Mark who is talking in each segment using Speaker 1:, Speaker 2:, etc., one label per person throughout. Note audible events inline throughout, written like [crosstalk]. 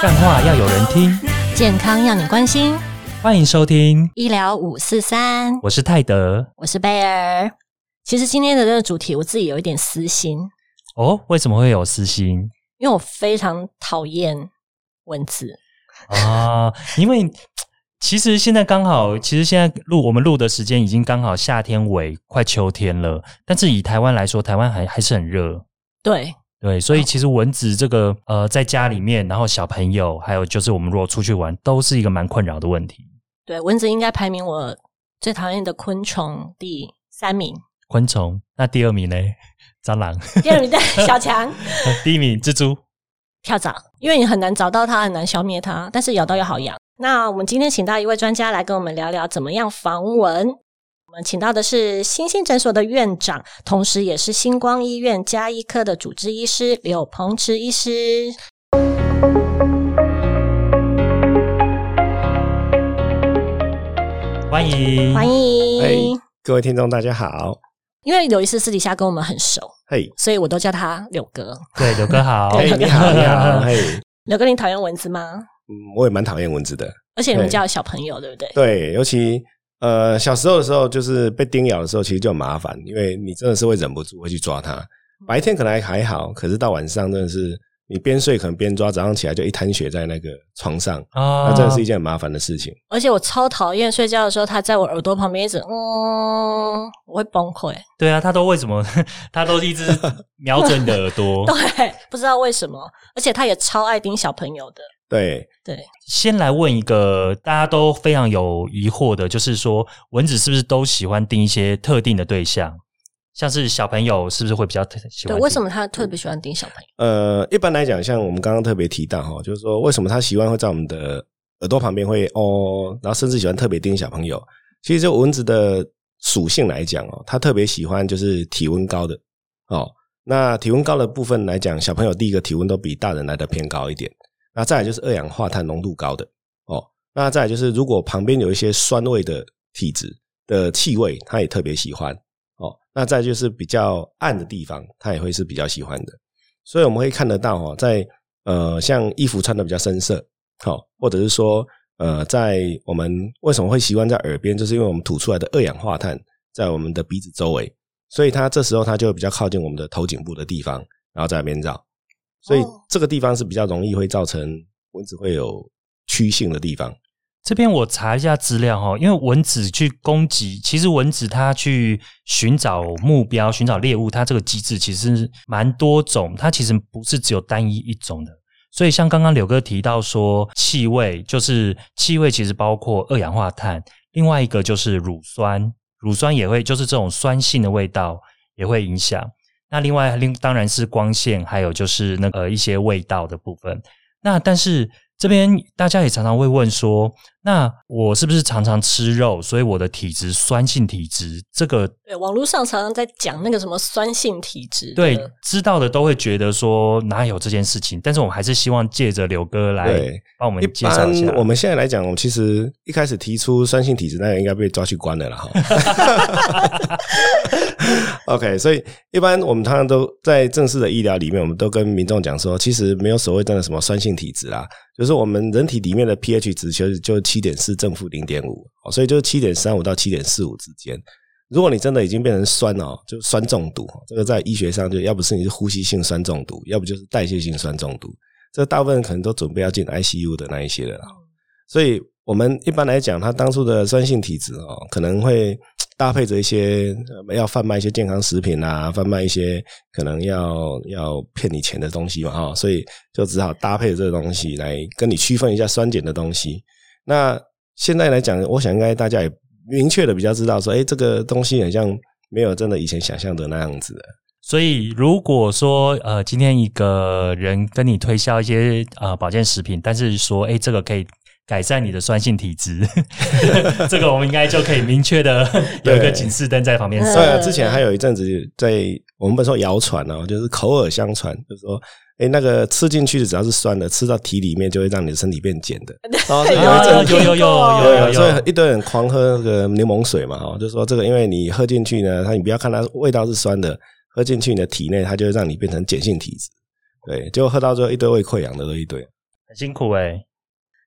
Speaker 1: 干话要有人听，
Speaker 2: 健康要你关心，
Speaker 1: 欢迎收听，
Speaker 2: 医疗五四三，
Speaker 1: 我是泰德。
Speaker 2: 我是贝尔。其实今天的这个主题，我自己有一点私心，
Speaker 1: 哦，为什么会有私心
Speaker 2: 因为我非常讨厌蚊子。
Speaker 1: 啊？因为其实现在刚好，其实现在录我们录的时间已经刚好夏天尾，快秋天了。但是以台湾来说，台湾还还是很热。
Speaker 2: 对，
Speaker 1: 对，所以其实蚊子这个呃，在家里面，然后小朋友，还有就是我们如果出去玩，都是一个蛮困扰的问题。
Speaker 2: 对，蚊子应该排名我最讨厌的昆虫第三名，
Speaker 1: 昆虫，那第二名呢？[laughs] 蟑螂，
Speaker 2: 第二名的 [laughs] 小强
Speaker 1: 第一名蜘蛛。
Speaker 2: 跳蚤，因为你很难找到它，很难消灭它，但是咬到又好痒。那我们今天请到一位专家来跟我们聊聊怎么样防蚊。我们请到的是星星诊所的院长，同时也是星光医院加医科的主治医师柳鹏池医师。
Speaker 1: 欢迎，
Speaker 2: 欢迎。
Speaker 3: 嘿，各位听众大家好。
Speaker 2: 因为刘医师私底下跟我们很熟，
Speaker 3: 嘿，
Speaker 2: 所以我都叫他柳哥。
Speaker 1: 对，柳哥好。[laughs]
Speaker 3: 嘿，你好，你好，嘿，
Speaker 2: 柳哥，你讨厌蚊子吗？
Speaker 3: 嗯，我也蛮讨厌蚊子的。
Speaker 2: 而且你们
Speaker 3: 对
Speaker 2: 家有小朋友，对不对？
Speaker 3: 对，尤其呃小时候的时候，就是被叮咬的时候，其实就很麻烦，因为你真的是会忍不住会去抓它。白天可能还还好，可是到晚上真的是你边睡可能边抓，早上起来就一滩血在那个床上，
Speaker 1: 啊
Speaker 3: 那真的是一件很麻烦的事情。
Speaker 2: 而且我超讨厌睡觉的时候，它在我耳朵旁边一直嗯，我会崩溃。
Speaker 1: 对啊，它都为什么？[laughs] 它都一直瞄准你的耳朵。[laughs]
Speaker 2: 对，不知道为什么，而且它也超爱叮小朋友的。
Speaker 3: 对，
Speaker 2: 对，
Speaker 1: 先来问一个大家都非常有疑惑的，就是说蚊子是不是都喜欢叮一些特定的对象？像是小朋友是不是会比较特喜
Speaker 2: 对，
Speaker 1: 欢？
Speaker 2: 为什么？他特别喜欢叮小朋友？
Speaker 3: 呃，一般来讲，像我们刚刚特别提到哈，就是说为什么他习惯会在我们的耳朵旁边会哦，然后甚至喜欢特别叮小朋友。其实就蚊子的属性来讲哦，它特别喜欢就是体温高的哦。那体温高的部分来讲，小朋友第一个体温都比大人来的偏高一点。那再来就是二氧化碳浓度高的哦。那再来就是如果旁边有一些酸味的体质的气味，它也特别喜欢哦。那再就是比较暗的地方，它也会是比较喜欢的。所以我们会看得到哦，在呃像衣服穿的比较深色，好、或者是说呃在我们为什么会习惯在耳边，就是因为我们吐出来的二氧化碳在我们的鼻子周围，所以它这时候它就比较靠近我们的头颈部的地方，然后在那边绕，所以
Speaker 2: 哦
Speaker 3: 这个地方是比较容易会造成蚊子会有趋性的地方。
Speaker 1: 这边我查一下资料哈，因为蚊子去攻击，其实蚊子它去寻找目标、寻找猎物，它这个机制其实蛮多种，它其实不是只有单一一种的。所以像刚刚柳哥提到说，气味就是气味，其实包括二氧化碳，另外一个就是乳酸，乳酸也会就是这种酸性的味道也会影响。那另外另当然是光线，还有就是那个、一些味道的部分。那但是这边大家也常常会问说，那我是不是常常吃肉，所以我的体质酸性体质这个
Speaker 2: 对，网络上常常在讲那个什么酸性体质。
Speaker 1: 对知道的都会觉得说哪有这件事情，但是我们还是希望借着刘哥来
Speaker 3: 对
Speaker 1: 帮我们
Speaker 3: 一
Speaker 1: 介绍一下。
Speaker 3: 般我们现在来讲，我们其实一开始提出酸性体质，那个应该被抓去关了啦。哈。OK，所以一般我们通常都在正式的医疗里面，我们都跟民众讲说，其实没有所谓真的什么酸性体质啦，就是我们人体里面的 pH 值其实就七点四正负零点五，所以就是七点三五到七点四五之间。如果你真的已经变成酸哦，就酸中毒，这个在医学上就要不是你是呼吸性酸中毒，要不就是代谢性酸中毒。这大部分可能都准备要进 ICU 的那一些了啦。所以我们一般来讲，他当初的酸性体质哦，可能会搭配着一些呃要贩卖一些健康食品啊，贩卖一些可能要要骗你钱的东西嘛哈、哦，所以就只好搭配这个东西来跟你区分一下酸碱的东西。那现在来讲，我想应该大家也明确的比较知道说，哎，这个东西很像没有真的以前想象的那样子的。
Speaker 1: 所以如果说呃今天一个人跟你推销一些呃保健食品，但是说哎这个可以改善你的酸性体质，[laughs] 这个我们应该就可以明确的 [laughs] 有一个警示灯在旁边。
Speaker 3: 对啊，之前还有一阵子在我们不是说谣传哦，就是口耳相传，就是说，哎，那个吃进去的只要是酸的，吃到体里面就会让你的身体变碱的。[laughs] 哦，有
Speaker 1: 有有有有有有
Speaker 3: 所以一堆人狂喝那个柠檬水嘛，哦，就是说这个，因为你喝进去呢，它你不要看它味道是酸的，喝进去你的体内，它就会让你变成碱性体质。对，结果喝到最后一堆胃溃疡的都一堆。
Speaker 1: 很辛苦哎、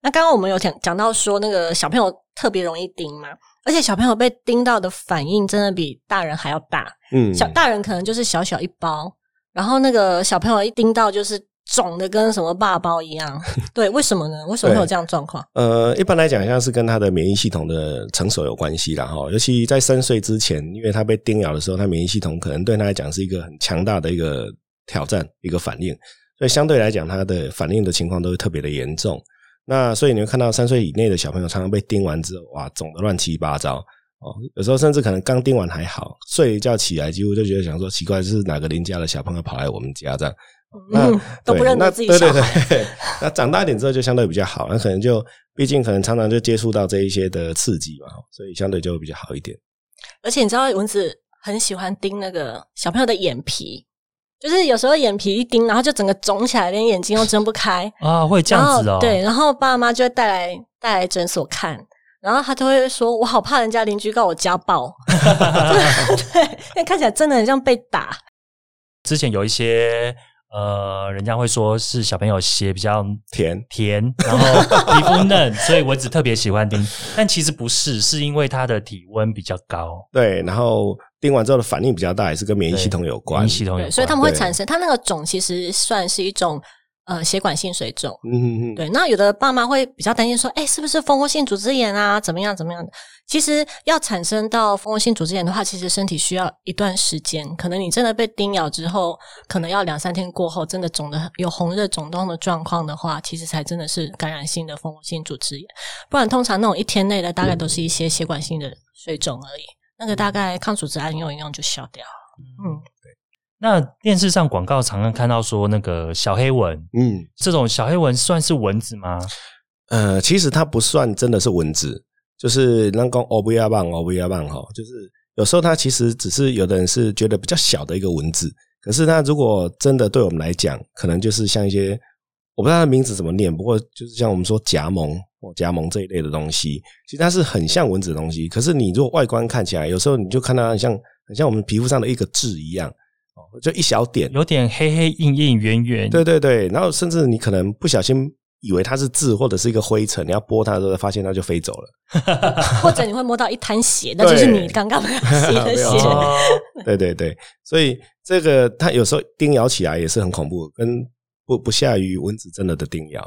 Speaker 2: 那刚刚我们有讲讲到说，那个小朋友特别容易叮嘛，而且小朋友被叮到的反应真的比大人还要大。
Speaker 3: 嗯，
Speaker 2: 小大人可能就是小小一包，然后那个小朋友一叮到就是肿的跟什么霸包一样。[laughs] 对，为什么呢？为什么会有这样状况？
Speaker 3: 呃，一般来讲，像是跟他的免疫系统的成熟有关系啦，哈。尤其在三岁之前，因为他被叮咬的时候，他免疫系统可能对他来讲是一个很强大的一个挑战，一个反应，所以相对来讲，他的反应的情况都会特别的严重。那所以你会看到三岁以内的小朋友常常被叮完之后，哇，肿得乱七八糟哦。有时候甚至可能刚叮完还好，睡一觉起来，几乎就觉得想说奇怪，是哪个邻家的小朋友跑来我们家这样。那
Speaker 2: 嗯，都不认得自己
Speaker 3: 对对
Speaker 2: 小孩。
Speaker 3: 对，那长大一点之后就相对比较好，那可能就毕竟可能常常就接触到这一些的刺激嘛，所以相对就会比较好一点。
Speaker 2: 而且你知道蚊子很喜欢叮那个小朋友的眼皮，就是有时候眼皮一盯，然后就整个肿起来，连眼睛都睁不开。[laughs]
Speaker 1: 啊，会这样子哦。
Speaker 2: 对，然后爸妈就会带来带来诊所看，然后他就会说：“我好怕人家邻居告我家暴。[laughs] ” [laughs] 对，因为看起来真的很像被打。
Speaker 1: 之前有一些呃，人家会说是小朋友血比较
Speaker 3: 甜
Speaker 1: 甜，然后皮肤嫩，[laughs] 所以蚊子特别喜欢叮。但其实不是，是因为它的体温比较高，
Speaker 3: 对，然后叮完之后的反应比较大，也是跟免疫系统有关
Speaker 1: 免疫。系统有，关，
Speaker 2: 所以他们会产生，它那个肿其实算是一种呃血管性水肿。
Speaker 3: 嗯嗯嗯，
Speaker 2: 对，那有的爸妈会比较担心说，哎，是不是蜂窝性组织炎啊？怎么样怎么样的？其实要产生到蜂窝性组织炎的话，其实身体需要一段时间，可能你真的被叮咬之后，可能要两三天过后，真的肿的有红热肿痛的状况的话，其实才真的是感染性的蜂窝性组织炎。不然通常那种一天内的，大概都是一些血管性的水肿而已，那个大概抗组织胺用一用就消掉。嗯，
Speaker 1: 那电视上广告常常看到说那个小黑蚊，
Speaker 3: 嗯
Speaker 1: 这种小黑蚊算是蚊子吗？
Speaker 3: 呃，其实它不算真的是蚊子，就是那个欧布亚棒欧布亚棒哈，就是有时候它其实只是有的人是觉得比较小的一个蚊子，可是它如果真的对我们来讲，可能就是像一些我不知道它的名字怎么念，不过就是像我们说夹萌或夹萌这一类的东西，其实它是很像蚊子的东西，可是你如果外观看起来，有时候你就看到它很像很像我们皮肤上的一个痣一样，哦，就一小点，
Speaker 1: 有点黑黑硬硬圆圆，
Speaker 3: 对对对，然后甚至你可能不小心以为它是痣或者是一个灰尘，你要拨它的时候，发现它就飞走了。[laughs]
Speaker 2: 或者你会摸到一滩血，那就是你刚刚洗 [laughs] 的血。
Speaker 1: 哦，[laughs]
Speaker 3: 对对对，所以这个它有时候叮咬起来也是很恐怖，跟不不下于蚊子真的的叮咬，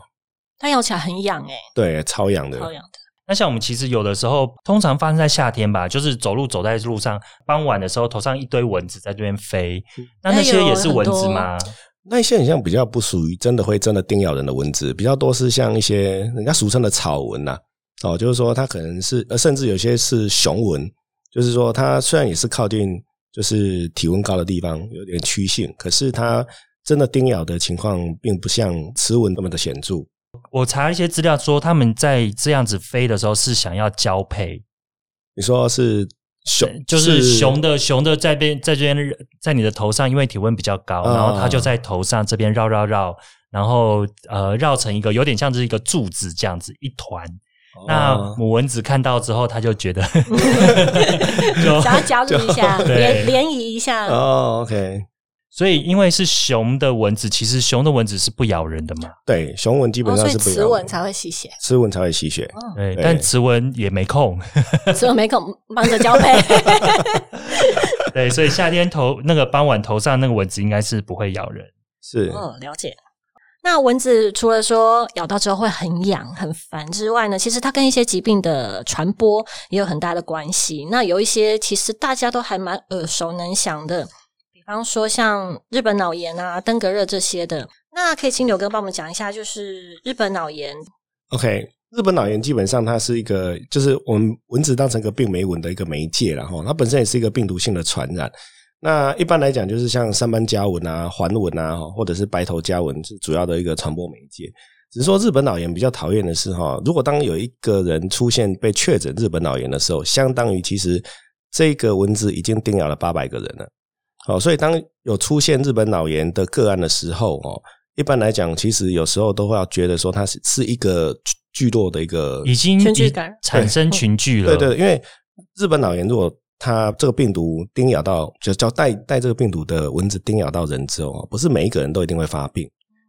Speaker 2: 它咬起来很痒哎、
Speaker 3: 对，超痒的。
Speaker 2: 超痒的。
Speaker 1: 那像我们其实有的时候，通常发生在夏天吧，就是走路走在路上，傍晚的时候头上一堆蚊子在这边飞，那那些也是蚊子吗？
Speaker 3: 那些很像比较不属于真的会真的叮咬人的蚊子，比较多是像一些人家俗称的草蚊呐、哦，就是说它可能是，呃，甚至有些是雄蚊，就是说它虽然也是靠近就是体温高的地方有点趋性，可是它真的叮咬的情况并不像雌蚊那么的显著。
Speaker 1: 我查一些资料说，他们在这样子飞的时候是想要交配，
Speaker 3: 你说是熊，
Speaker 1: 就是熊的熊的在边在这边在你的头上，因为体温比较高，
Speaker 3: 啊
Speaker 1: 然后它就在头上这边绕绕绕，然后呃绕成一个有点像是一个柱子这样子一团。那
Speaker 3: 哦
Speaker 1: 母蚊子看到之后，它就觉得 [laughs] 就
Speaker 2: 想要加入一下，[laughs]
Speaker 1: 对
Speaker 2: 联联谊一下。
Speaker 3: 哦，OK，
Speaker 1: 所以因为是熊的蚊子，其实熊的蚊子是不咬人的嘛，
Speaker 3: 对，熊蚊基本
Speaker 2: 哦，
Speaker 3: 上是不咬
Speaker 2: 蚊才会吸血，
Speaker 3: 雌蚊才会吸血。
Speaker 1: 对，
Speaker 3: 对
Speaker 1: 但雌蚊也没空，[laughs]
Speaker 2: 雌蚊没空忙着交配。[laughs]
Speaker 1: 对，所以夏天头那个傍晚头上那个蚊子应该是不会咬人。
Speaker 3: 是，
Speaker 2: 嗯，了解。那蚊子除了说咬到之后会很痒、很烦之外呢，其实它跟一些疾病的传播也有很大的关系。那有一些其实大家都还蛮耳熟能详的，比方说像日本脑炎啊、登革热这些的。那可以请柳哥帮我们讲一下，就是日本脑炎
Speaker 3: OK，日本脑炎基本上它是一个，就是我们蚊子当成一个病媒蚊的一个媒介然后它本身也是一个病毒性的传染。那一般来讲，就是像三斑家蚊啊、环蚊啊，或者是白头家蚊是主要的一个传播媒介。只是说日本脑炎比较讨厌的是哈，如果当有一个人出现被确诊日本脑炎的时候，相当于其实这个蚊子已经叮咬了八百个人了。好，所以当有出现日本脑炎的个案的时候，哦，一般来讲，其实有时候都会要觉得说它是是一个聚落的一个
Speaker 1: 已经
Speaker 2: 群聚感
Speaker 1: 产生群聚了，
Speaker 3: 对对，因为日本脑炎如果它这个病毒叮咬到，就叫带带这个病毒的蚊子叮咬到人之后，不是每一个人都一定会发病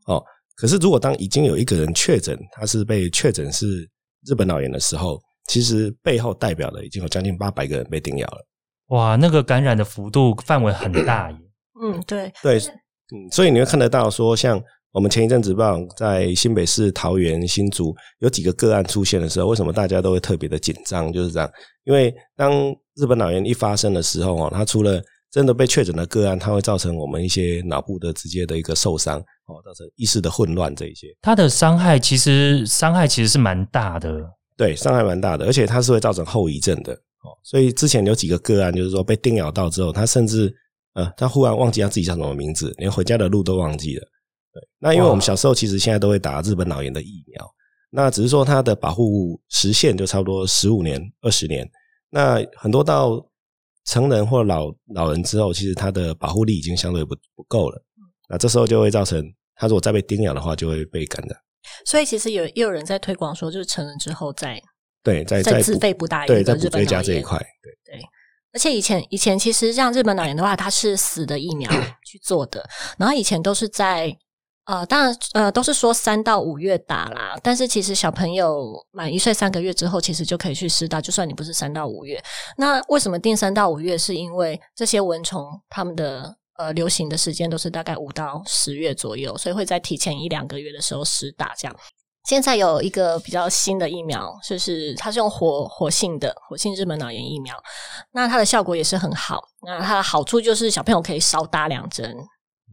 Speaker 3: 哦。可是如果当已经有一个人确诊，他是被确诊是日本脑炎的时候，其实背后代表的已经有将近八百个人被叮咬了。
Speaker 1: 哇，那个感染的幅度范围很大 [clears throat] 耶。
Speaker 2: 嗯，对，
Speaker 3: 对，嗯，所以你会看得到说，像我们前一阵子报在新北市、桃园、新竹有几个个案出现的时候，为什么大家都会特别的紧张？就是这样，因为当日本脑炎一发生的时候哦，它除了真的被确诊的个案，它会造成我们一些脑部的直接的一个受伤哦，造成意识的混乱这一些。
Speaker 1: 它的伤害其实伤害其实是蛮大的，
Speaker 3: 对，伤害蛮大的，而且它是会造成后遗症的哦。所以之前有几个个案，就是说被叮咬到之后，他甚至呃，他忽然忘记他自己叫什么名字，连回家的路都忘记了。对，那因为我们小时候其实现在都会打日本脑炎的疫苗，那只是说它的保护时限就差不多十五年、二十年。那很多到成人或老老人之后，其实他的保护力已经相对不不够了。那这时候就会造成他如果再被叮咬的话，就会被感染。
Speaker 2: 所以其实有也有人在推广说，就是成人之后再
Speaker 3: 对，再
Speaker 2: 再
Speaker 3: 再补
Speaker 2: 自费补打一
Speaker 3: 对，
Speaker 2: 个
Speaker 3: 再补追加
Speaker 2: 日本脑炎
Speaker 3: 这一块。对，
Speaker 2: 而且以前以前其实像日本脑炎的话，它是死的疫苗 [clears throat] 去做的，然后以前都是在呃，当然呃都是说三到五月打啦，但是其实小朋友满一岁三个月之后，其实就可以去施打，就算你不是三到五月。那为什么定三到五月？是因为这些蚊虫它们的呃流行的时间都是大概五到十月左右，所以会在提前一两个月的时候施打这样。现在有一个比较新的疫苗，就是它是用活活性的活性日本脑炎疫苗，那它的效果也是很好。那它的好处就是小朋友可以少打两针，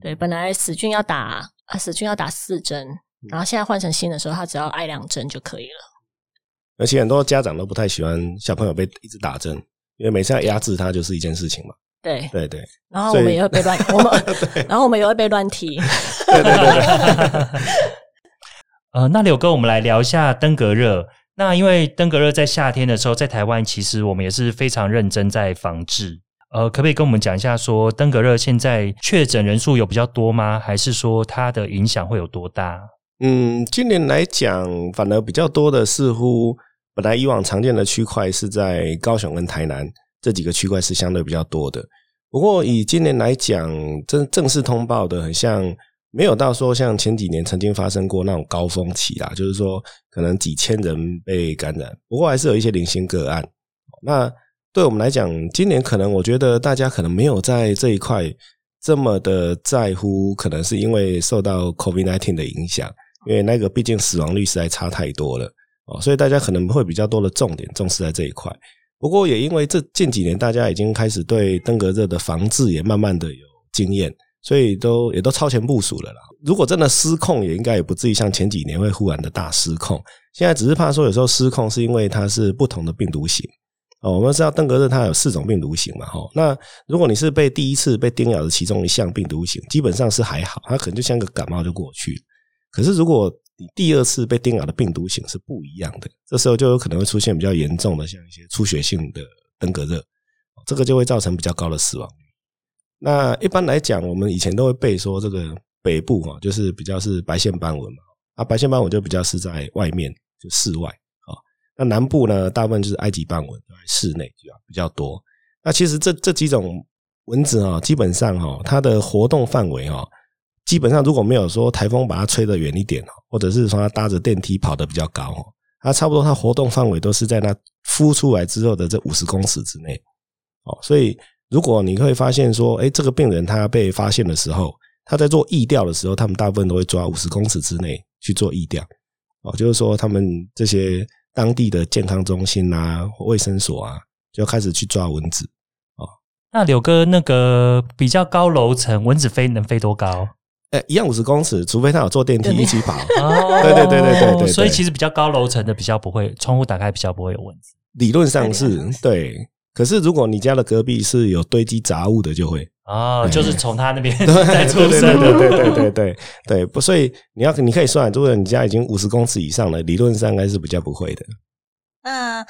Speaker 2: 对，本来死菌要打啊，死菌要打四针，然后现在换成新的时候，它只要挨两针就可以了。
Speaker 3: 而且很多家长都不太喜欢小朋友被一直打针，因为每次要压制他就是一件事情嘛。
Speaker 2: 对，
Speaker 3: 对对
Speaker 2: 然后我们也会被乱，我们 [laughs] 然后我们也会被乱踢。
Speaker 3: 对对对对。
Speaker 1: 呃，那柳哥，我们来聊一下登革热。那因为登革热在夏天的时候，在台湾其实我们也是非常认真在防治。呃，可不可以跟我们讲一下，说登革热现在确诊人数有比较多吗？还是说它的影响会有多大？
Speaker 3: 嗯，今年来讲，反而比较多的似乎本来以往常见的区块是在高雄跟台南这几个区块是相对比较多的。不过以今年来讲，正正式通报的很像没有到说像前几年曾经发生过那种高峰期啦，就是说可能几千人被感染，不过还是有一些零星个案。那对我们来讲，今年可能我觉得大家可能没有在这一块这么的在乎，可能是因为受到 COVID-19 的影响，因为那个毕竟死亡率实在差太多了哦，所以大家可能会比较多的重点重视在这一块。不过也因为这近几年大家已经开始对登革热的防治也慢慢的有经验，所以都也都超前部署了啦。如果真的失控，也应该也不至于像前几年会忽然的大失控。现在只是怕说有时候失控是因为它是不同的病毒型。哦，我们知道登革热它有四种病毒型嘛，哈。那如果你是被第一次被叮咬的其中一项病毒型，基本上是还好，它可能就像个感冒就过去。可是如果你第二次被叮咬的病毒型是不一样的，这时候就有可能会出现比较严重的，像一些出血性的登革热，这个就会造成比较高的死亡。那一般来讲，我们以前都会背说这个北部哈，就是比较是白线斑纹嘛，啊，白线斑纹就比较是在外面，就室外啊。那南部呢，大部分就是埃及斑纹，在室内比较比较多。那其实这这几种蚊子啊，基本上哈，它的活动范围哈，基本上如果没有说台风把它吹得远一点，或者是说它搭着电梯跑得比较高，它差不多它活动范围都是在那孵出来之后的这五十公尺之内。哦，所以如果你会发现说，哎，这个病人他被发现的时候，他在做疫调的时候，他们大部分都会抓五十公尺之内去做疫调。哦，就是说他们这些。当地的健康中心啊、卫生所啊，就开始去抓蚊子哦。
Speaker 1: 那柳哥，那个比较高楼层，蚊子飞能飞多高？
Speaker 3: 哎，一样五十公尺，除非他有坐电梯一起跑。[laughs]
Speaker 1: 哦，
Speaker 3: 对对对对对对。
Speaker 1: 所以其实比较高楼层的比较不会，窗户打开比较不会有蚊子。
Speaker 3: 理论上是对，可是如果你家的隔壁是有堆积杂物的，就会。
Speaker 1: 哦，就是从他那边
Speaker 3: 对 [laughs]
Speaker 1: 出生，
Speaker 3: 对对对对对对对不，所以你要你可以算，如果你家已经五十公尺以上了，理论上应该是比较不会的。
Speaker 2: 那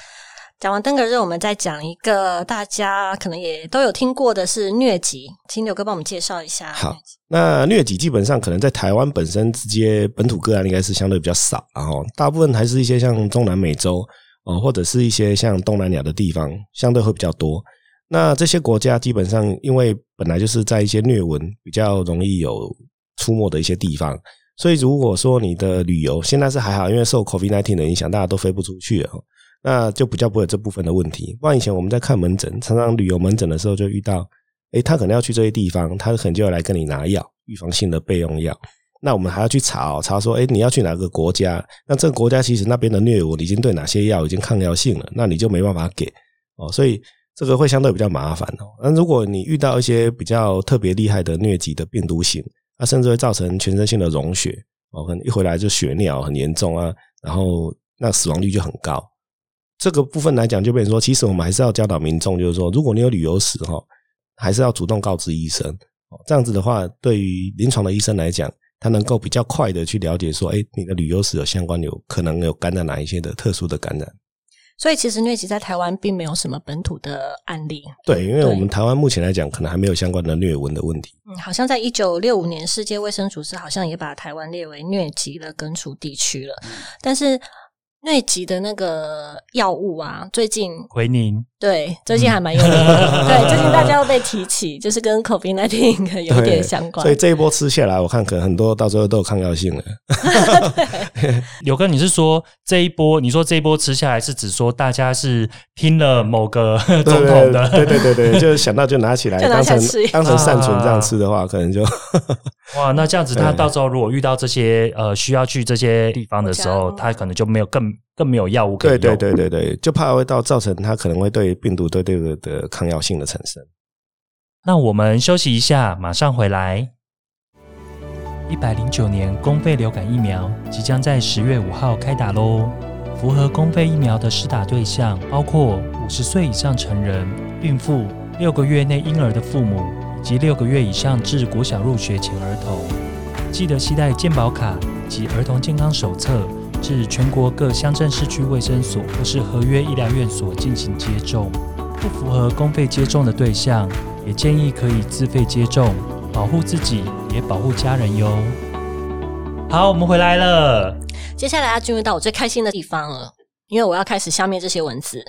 Speaker 2: 讲完登革热，我们再讲一个大家可能也都有听过的是疟疾，请柳哥帮我们介绍一下。
Speaker 3: 好，那疟疾基本上可能在台湾本身直接本土个案应该是相对比较少，然后大部分还是一些像中南美洲哦，或者是一些像东南亚的地方，相对会比较多。那这些国家基本上，因为本来就是在一些疟蚊比较容易有出没的一些地方，所以如果说你的旅游现在是还好，因为受 COVID-19 的影响，大家都飞不出去了，那就比较不会有这部分的问题。不然以前我们在看门诊，常常旅游门诊的时候就遇到，诶，他可能要去这些地方，他可能就要来跟你拿药，预防性的备用药。那我们还要去查哦查说，诶，你要去哪个国家？那这个国家其实那边的疟蚊已经对哪些药已经抗药性了，那你就没办法给哦。所以这个会相对比较麻烦哦。那如果你遇到一些比较特别厉害的疟疾的病毒型，它甚至会造成全身性的溶血哦，可能一回来就血尿很严重啊，然后那死亡率就很高。这个部分来讲，就变成说，其实我们还是要教导民众，就是说，如果你有旅游史哈，还是要主动告知医生哦。这样子的话，对于临床的医生来讲。他能够比较快的去了解说，哎，你的旅游史有相关有可能有感染哪一些的特殊的感染。
Speaker 2: 所以其实疟疾在台湾并没有什么本土的案例。
Speaker 3: 对，因为我们台湾目前来讲，可能还没有相关的疟蚊的问题。
Speaker 2: 嗯，好像在一九六五年，世界卫生组织好像也把台湾列为疟疾的根除地区了，但是。疟疾的那个药物啊，最近
Speaker 1: 奎宁
Speaker 2: 对，最近还蛮有名的。[laughs] 对，最近大家又被提起，就是跟 COVID nineteen 有点相关。
Speaker 3: 所以这一波吃下来，我看可能很多到时候都有抗药性了。[laughs]
Speaker 1: 有哥，你是说这一波？你说这一波吃下来是指说大家是听了某个 [laughs] 总统的？
Speaker 3: 对对对对，就是想到就拿起来当成当成善存这样吃的话，可能就
Speaker 1: 哇，那这样子他到时候如果遇到这些呃需要去这些地方的时候，他可能就没有更。更没有药物可以用，
Speaker 3: 对对对对对，就怕会到造成他可能会对病毒对这个的抗药性的产生。
Speaker 1: 那我们休息一下，马上回来。一百零九年公费流感疫苗即将在十月五号开打喽！符合公费疫苗的施打对象包括五十岁以上成人、孕妇、六个月内婴儿的父母以及六个月以上至国小入学前儿童。记得携带健保卡及儿童健康手册。至全国各乡镇市区卫生所或是合约医疗院所进行接种。不符合公费接种的对象，也建议可以自费接种，保护自己也保护家人哟。好，我们回来了。
Speaker 2: 接下来要进入到我最开心的地方了，因为我要开始消灭这些蚊子。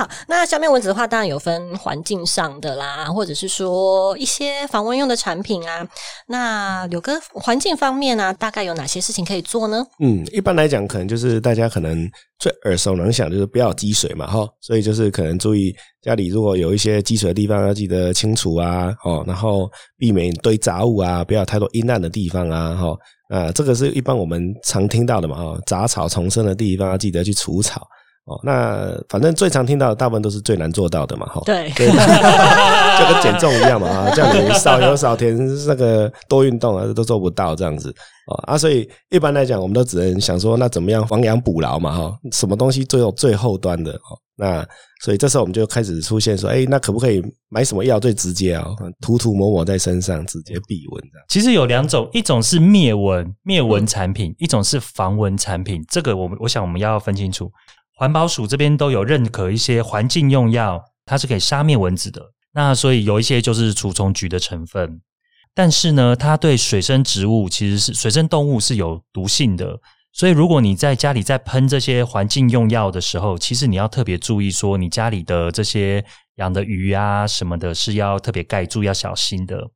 Speaker 2: 好，那消灭蚊子的话，当然有分环境上的啦，或者是说一些防蚊用的产品啊。那柳哥环境方面呢，大概有哪些事情可以做呢？
Speaker 3: 嗯，一般来讲，可能就是大家可能最耳熟能详，就是不要积水嘛，哈。所以就是可能注意家里如果有一些积水的地方，要记得清除啊，哦，然后避免堆杂物啊，不要太多阴暗的地方啊，哈。啊，这个是一般我们常听到的嘛，哈，杂草丛生的地方要记得去除草。哦，那反正最常听到的大部分都是最难做到的嘛，哈，
Speaker 2: 对，[laughs]
Speaker 3: 就跟减重一样嘛，啊，叫你少油少甜，那个多运动啊，都做不到这样子啊，所以一般来讲，我们都只能想说，那怎么样亡羊补牢嘛，哈，什么东西最有最后端的，那所以这时候我们就开始出现说，哎，那可不可以买什么药最直接啊？涂涂抹抹在身上，直接避蚊这样。
Speaker 1: 其实有两种，一种是灭蚊灭蚊产品，一种是防蚊产品，这个我们我想我们要分清楚。环保署这边都有认可一些环境用药，它是可以杀灭蚊子的。那所以有一些就是除虫菊的成分，但是呢，它对水生植物其实是水生动物是有毒性的。所以如果你在家里在喷这些环境用药的时候，其实你要特别注意，说你家里的这些养的鱼啊什么的，是要特别盖住，要小心的。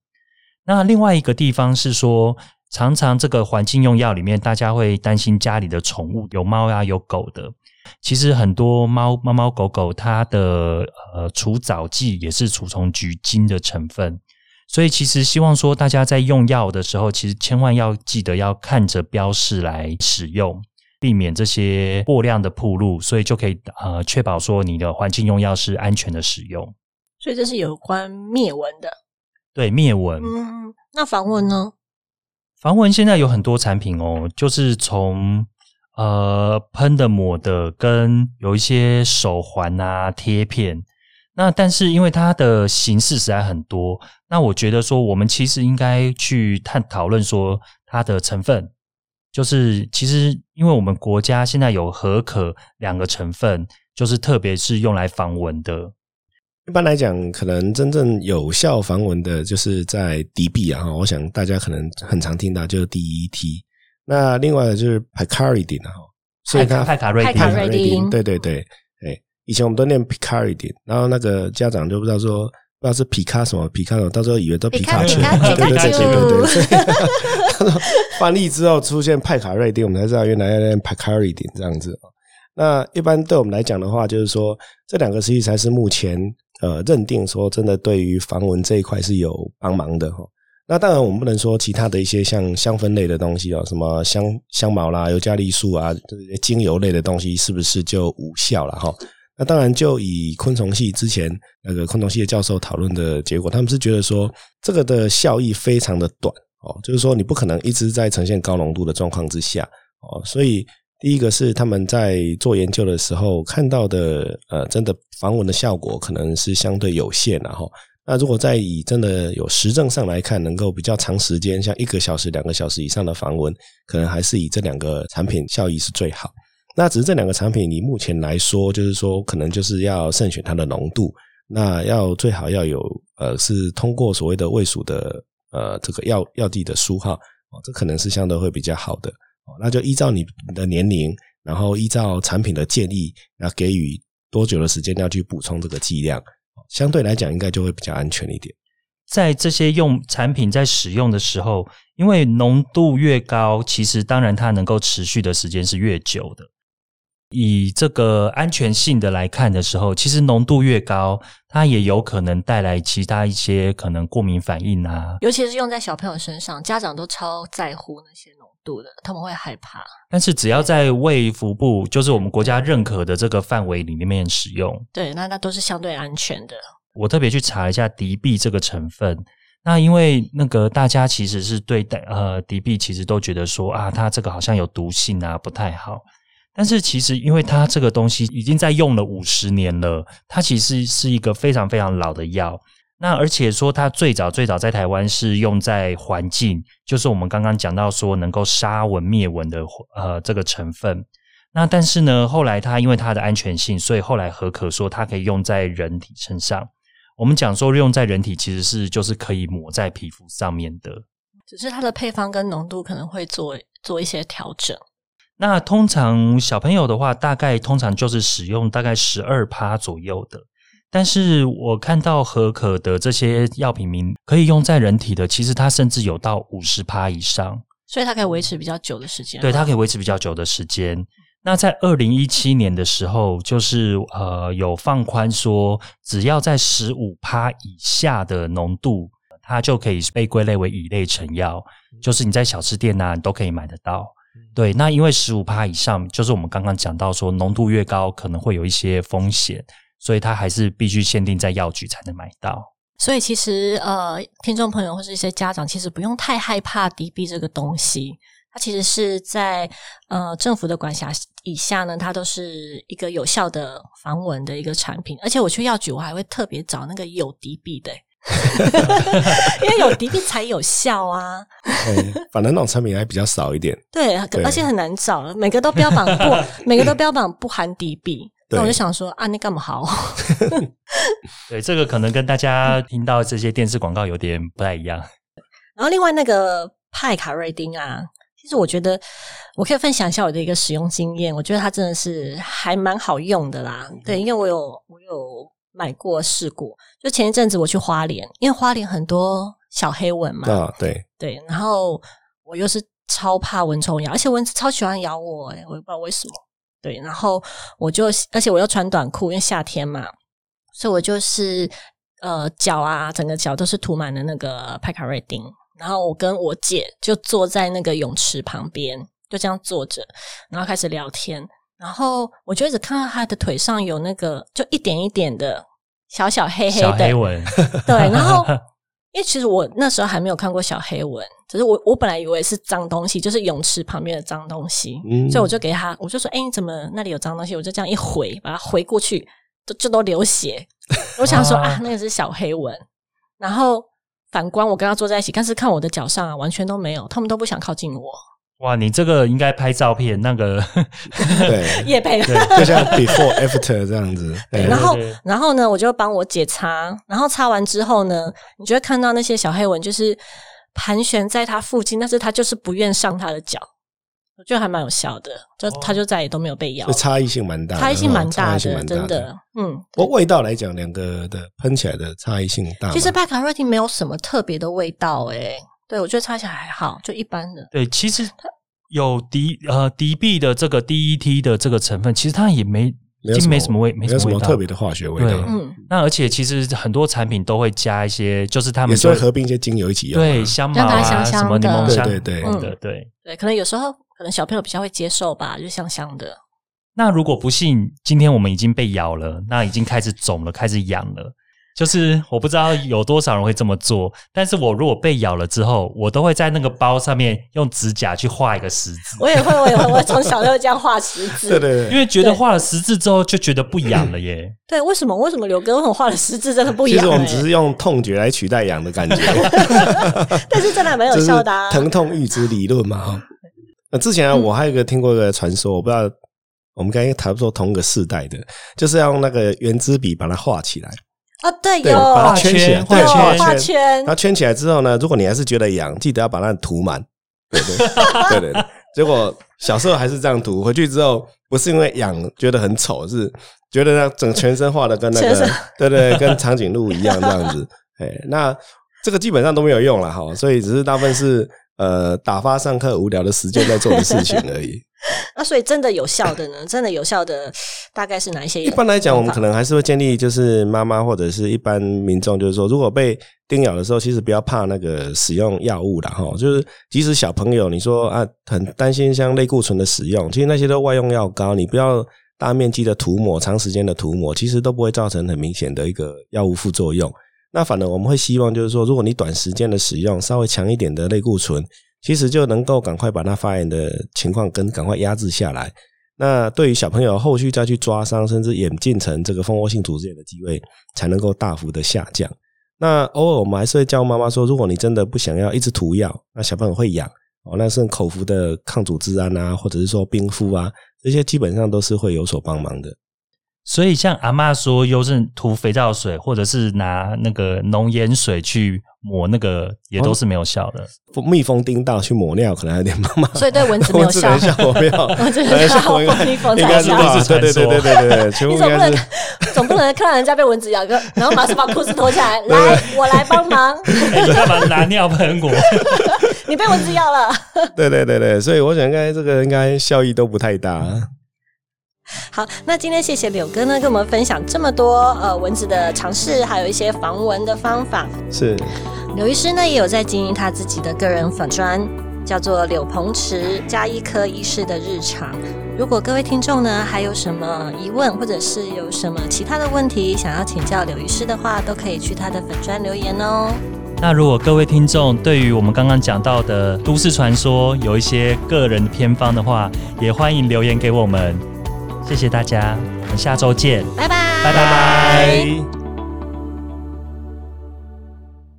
Speaker 1: 那另外一个地方是说，常常这个环境用药里面，大家会担心家里的宠物有猫呀有狗的。其实很多猫猫猫狗狗，它的呃除藻剂也是除虫菊精的成分，所以其实希望说大家在用药的时候，其实千万要记得要看着标示来使用，避免这些过量的铺路，所以就可以呃确保说你的环境用药是安全的使用。
Speaker 2: 所以这是有关灭蚊的，
Speaker 1: 对灭蚊。
Speaker 2: 嗯，那防蚊呢？
Speaker 1: 防蚊现在有很多产品哦，就是从。呃，喷的、抹的，跟有一些手环啊、贴片。那但是因为它的形式实在很多，那我觉得说，我们其实应该去探讨论说它的成分。就是其实，因为我们国家现在有和可两个成分，就是特别是用来防蚊的。
Speaker 3: 一般来讲，可能真正有效防蚊的，就是在敌避啊。我想大家可能很常听到，就是 DET。那另外就是 Picaridin 哈，
Speaker 1: 所以它
Speaker 2: 派卡瑞丁，
Speaker 3: 对对对，哎，以前我们都念 Picaridin，然后那个家长就不知道说不知道是皮卡什么皮卡什么，到时候以为都皮卡丘，对对对对对对。他说翻译之后出现派卡瑞丁，我们才知道原来要念派卡瑞丁这样子。那一般对我们来讲的话，就是说这两个实际才是目前呃认定说真的对于防蚊这一块是有帮忙的哈。那当然我们不能说其他的一些像香氛类的东西哦，什么香香茅啦、尤加利树啊这些精油类的东西是不是就无效了哈？那当然就以昆虫系之前那个昆虫系的教授讨论的结果，他们是觉得说这个的效益非常的短哦，就是说你不可能一直在呈现高浓度的状况之下哦，所以。第一个是他们在做研究的时候看到的，呃，真的防蚊的效果可能是相对有限，然后，那如果在以真的有实证上来看，能够比较长时间，像一个小时、两个小时以上的防蚊，可能还是以这两个产品效益是最好。那只是这两个产品，你目前来说，就是说可能就是要慎选它的浓度，那要最好要有呃是通过所谓的卫署的呃这个药药剂的书号哦，这可能是相对会比较好的。那就依照你的年龄，然后依照产品的建议，要给予多久的时间要去补充这个剂量，相对来讲应该就会比较安全一点。
Speaker 1: 在这些用产品在使用的时候，因为浓度越高，其实当然它能够持续的时间是越久的。以这个安全性的来看的时候，其实浓度越高，它也有可能带来其他一些可能过敏反应啊。
Speaker 2: 尤其是用在小朋友身上，家长都超在乎那些浓度的，他们会害怕。
Speaker 1: 但是只要在卫福部，就是我们国家认可的这个范围里面使用，
Speaker 2: 对，那那都是相对安全的。
Speaker 1: 我特别去查一下敌避这个成分，那因为那个大家其实是对待呃敌避，其实都觉得说啊，它这个好像有毒性啊，不太好。但是其实，因为它这个东西已经在用了五十年了，它其实是一个非常非常老的药。那而且说，它最早最早在台湾是用在环境，就是我们刚刚讲到说能够杀蚊灭蚊的呃这个成分。那但是呢，后来它因为它的安全性，所以后来何可说它可以用在人体身上。我们讲说用在人体，其实是就是可以抹在皮肤上面的，
Speaker 2: 只是它的配方跟浓度可能会做做一些调整。
Speaker 1: 那通常小朋友的话，大概通常就是使用大概十二趴左右的。但是我看到可可的这些药品名可以用在人体的，其实它甚至有到五十趴以上，
Speaker 2: 所以它可以维持比较久的时间。
Speaker 1: 对，它可以维持比较久的时间。那在二零一七年的时候，就是呃有放宽说，只要在十五趴以下的浓度，它就可以被归类为乙类成药，就是你在小吃店呐都可以买得到。对，那因为十五趴以上，就是我们刚刚讲到说浓度越高，可能会有一些风险，所以它还是必须限定在药局才能买到。
Speaker 2: 所以其实呃，听众朋友或是一些家长，其实不用太害怕敌避这个东西，它其实是在呃政府的管辖以下呢，它都是一个有效的防蚊的一个产品。而且我去药局，我还会特别找那个有敌避的。[laughs] 因为有敌避才有效啊！
Speaker 3: 反正那种产品还比较少一点。
Speaker 2: 对，而且很难找，每个都标榜不，[laughs] 每个都标榜不含敌避。那我就想说啊，你干嘛好？[laughs] [laughs]
Speaker 1: 对，这个可能跟大家听到这些电视广告有点不太一样。
Speaker 2: 然后另外那个派卡瑞丁啊，其实我觉得我可以分享一下我的一个使用经验。我觉得它真的是还蛮好用的啦。对，因为我有我有。买过试过，就前一阵子我去花莲，因为花莲很多小黑蚊嘛。
Speaker 3: 啊，对
Speaker 2: 对，然后我又是超怕蚊虫咬，而且蚊子超喜欢咬我，哎，我也不知道为什么。对，然后我就，而且我又穿短裤，因为夏天嘛，所以我就是呃脚啊，整个脚都是涂满了那个派卡瑞丁。然后我跟我姐就坐在那个泳池旁边，就这样坐着，然后开始聊天。然后我就一直看到她的腿上有那个，就一点一点的小小黑黑的
Speaker 1: 黑纹。[laughs]
Speaker 2: 对，然后因为其实我那时候还没有看过小黑文，只是我我本来以为是脏东西，就是泳池旁边的脏东西，所以我就给他，我就说：“哎，你怎么那里有脏东西？”我就这样一回，把它回过去，就就都流血。我想说 [laughs] 啊，那个是小黑文。然后反观我跟他坐在一起，但是看我的脚上啊，完全都没有，他们都不想靠近我。
Speaker 1: 哇，你这个应该拍照片，那个
Speaker 3: 对，[laughs]
Speaker 2: 也拍，
Speaker 3: 就像 before after 这样子。
Speaker 2: 然后，然后呢，我就帮我姐擦，然后擦完之后呢，你就会看到那些小黑纹，就是盘旋在它附近，但是它就是不愿上它的脚，我觉得还蛮有效的，就它就再也都没有被咬。
Speaker 3: 这，差异性蛮大的，
Speaker 2: 差异性蛮大的，真的。嗯，
Speaker 3: 不过味道来讲，两个的喷起来的差异性大吗。
Speaker 2: 其实拜卡瑞汀没有什么特别的味道，诶，对我觉得擦起来还好，就一般的。
Speaker 1: 对，其实有迪呃敌避的这个 DET 的这个成分，其实它也没已经没什么味，
Speaker 3: 没什
Speaker 1: 什么味道
Speaker 3: 么特别的化学味道
Speaker 1: 对，
Speaker 2: 嗯，
Speaker 1: 那而且其实很多产品都会加一些，就是他们就
Speaker 3: 是会合并一些精油一起用啊。
Speaker 1: 对香茅啊，
Speaker 2: 香香
Speaker 1: 什么柠檬香
Speaker 3: 对对对。
Speaker 1: 对，
Speaker 2: 可能有时候可能小朋友比较会接受吧，就香香的。
Speaker 1: 那如果不幸今天我们已经被咬了，那已经开始肿了，开始痒了。就是我不知道有多少人会这么做，但是我如果被咬了之后，我都会在那个包上面用指甲去画一个十字，
Speaker 2: 我也会，我也会，我从小就这样画十字。[laughs]
Speaker 3: 对对对。
Speaker 1: 因为觉得画了十字之后就觉得不痒了耶。[laughs]
Speaker 2: 对，为什么？为什么刘哥为什么画了十字真的不痒、欸？
Speaker 3: 其实我们只是用痛觉来取代痒的感觉，[laughs]
Speaker 2: 但是真的蛮有效的、啊。
Speaker 3: 疼痛阈值理论嘛哈。那之前啊，我还有一个听过一个传说，我不知道我们刚才差不多同一个世代的，就是要用那个圆珠笔把它画起来，
Speaker 2: 啊，对，
Speaker 3: 对，
Speaker 2: 有
Speaker 3: 把它圈起来，对
Speaker 1: 画圈
Speaker 2: 有画
Speaker 3: 圈。
Speaker 2: 圈
Speaker 3: 然后圈起来之后呢，如果你还是觉得痒，记得要把它涂满。对对 [laughs] 对对对。结果小时候还是这样涂，回去之后不是因为痒觉得很丑，是觉得那整全身画的跟那个对对跟长颈鹿一样这样子。哎，那这个基本上都没有用了哈，所以只是大部分是呃打发上课无聊的时间在做的事情而已。[laughs]
Speaker 2: 那所以真的有效的呢？真的有效的大概是哪一些？
Speaker 3: 一般来讲，我们可能还是会建议，就是妈妈或者是一般民众，就是说，如果被叮咬的时候，其实不要怕那个使用药物啦。哈。就是即使小朋友，你说啊，很担心像类固醇的使用，其实那些都外用药膏，你不要大面积的涂抹、长时间的涂抹，其实都不会造成很明显的一个药物副作用。那反而我们会希望，就是说，如果你短时间的使用稍微强一点的类固醇，其实就能够赶快把它发炎的情况跟赶快压制下来。那对于小朋友后续再去抓伤，甚至演进成这个蜂窝性组织炎的机会，才能够大幅的下降。那偶尔我们还是会教妈妈说，如果你真的不想要一直涂药，那小朋友会痒哦，那是口服的抗组织胺啊，或者是说冰敷啊，这些基本上都是会有所帮忙的。
Speaker 1: 所以像阿嬷说，又是涂肥皂水，或者是拿那个浓盐水去抹那个，也都是没有效的。
Speaker 3: 蜜蜂叮到去抹尿，可能有点妈妈。
Speaker 2: 所以对蚊子没有效
Speaker 3: 没有，[laughs]
Speaker 2: 蚊子的
Speaker 3: 蚊子
Speaker 2: 效果
Speaker 3: 应该
Speaker 2: 蜜蜂才
Speaker 3: 应该是
Speaker 2: 有效
Speaker 3: 吧？对对对对对对对，全部
Speaker 2: 你总不能
Speaker 3: 应该是。
Speaker 2: 总不能看到人家被蚊子咬个，然后马上把裤子脱下来，来，我来帮忙。
Speaker 1: 你干嘛拿尿喷我？
Speaker 2: 你被蚊子咬了。
Speaker 3: 对对对对，所以我想应该这个应该效益都不太大。
Speaker 2: 好，那今天谢谢柳哥呢，跟我们分享这么多呃蚊子的尝试，还有一些防蚊的方法。
Speaker 3: 是
Speaker 2: 柳医师呢也有在经营他自己的个人粉砖，叫做柳鹏池加医科医师的日常。如果各位听众呢还有什么疑问，或者是有什么其他的问题想要请教柳医师的话，都可以去他的粉砖留言哦。
Speaker 1: 那如果各位听众对于我们刚刚讲到的都市传说有一些个人偏方的话，也欢迎留言给我们。谢谢大家，我们下周见。
Speaker 2: 拜拜，
Speaker 1: 拜拜
Speaker 3: 拜。